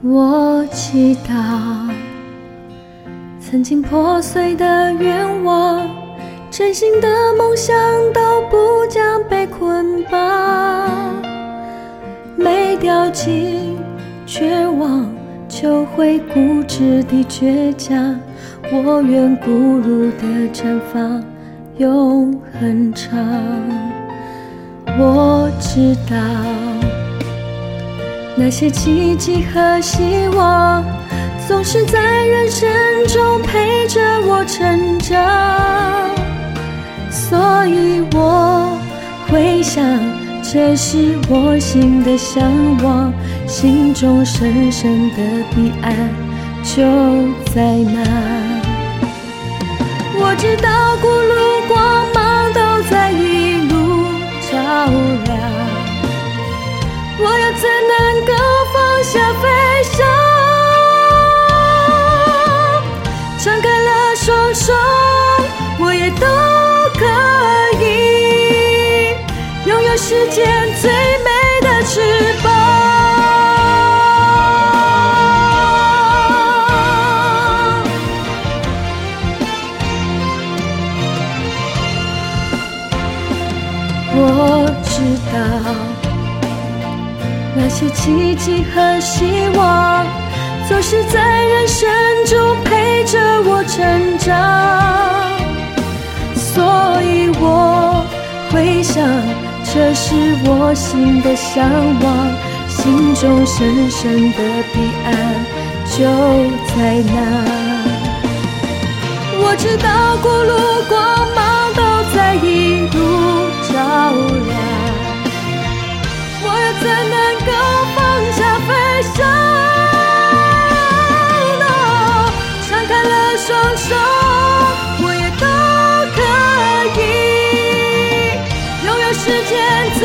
我祈祷，曾经破碎的愿望，真心的梦想都不将被捆绑。没掉进绝望，就会固执的倔强。我愿孤独的绽放，永恒长。我知道。那些奇迹和希望，总是在人生中陪着我成长，所以我会想，这是我心的向往，心中深深的彼岸就在那。我知道，了双，我也都可以拥有世间最美的翅膀。我知道。那些奇迹和希望，总是在人生中陪着我成长，所以我会想，这是我心的向往，心中深深的彼岸就在那。我知道，过路光芒双手，我也都可以。拥有世间最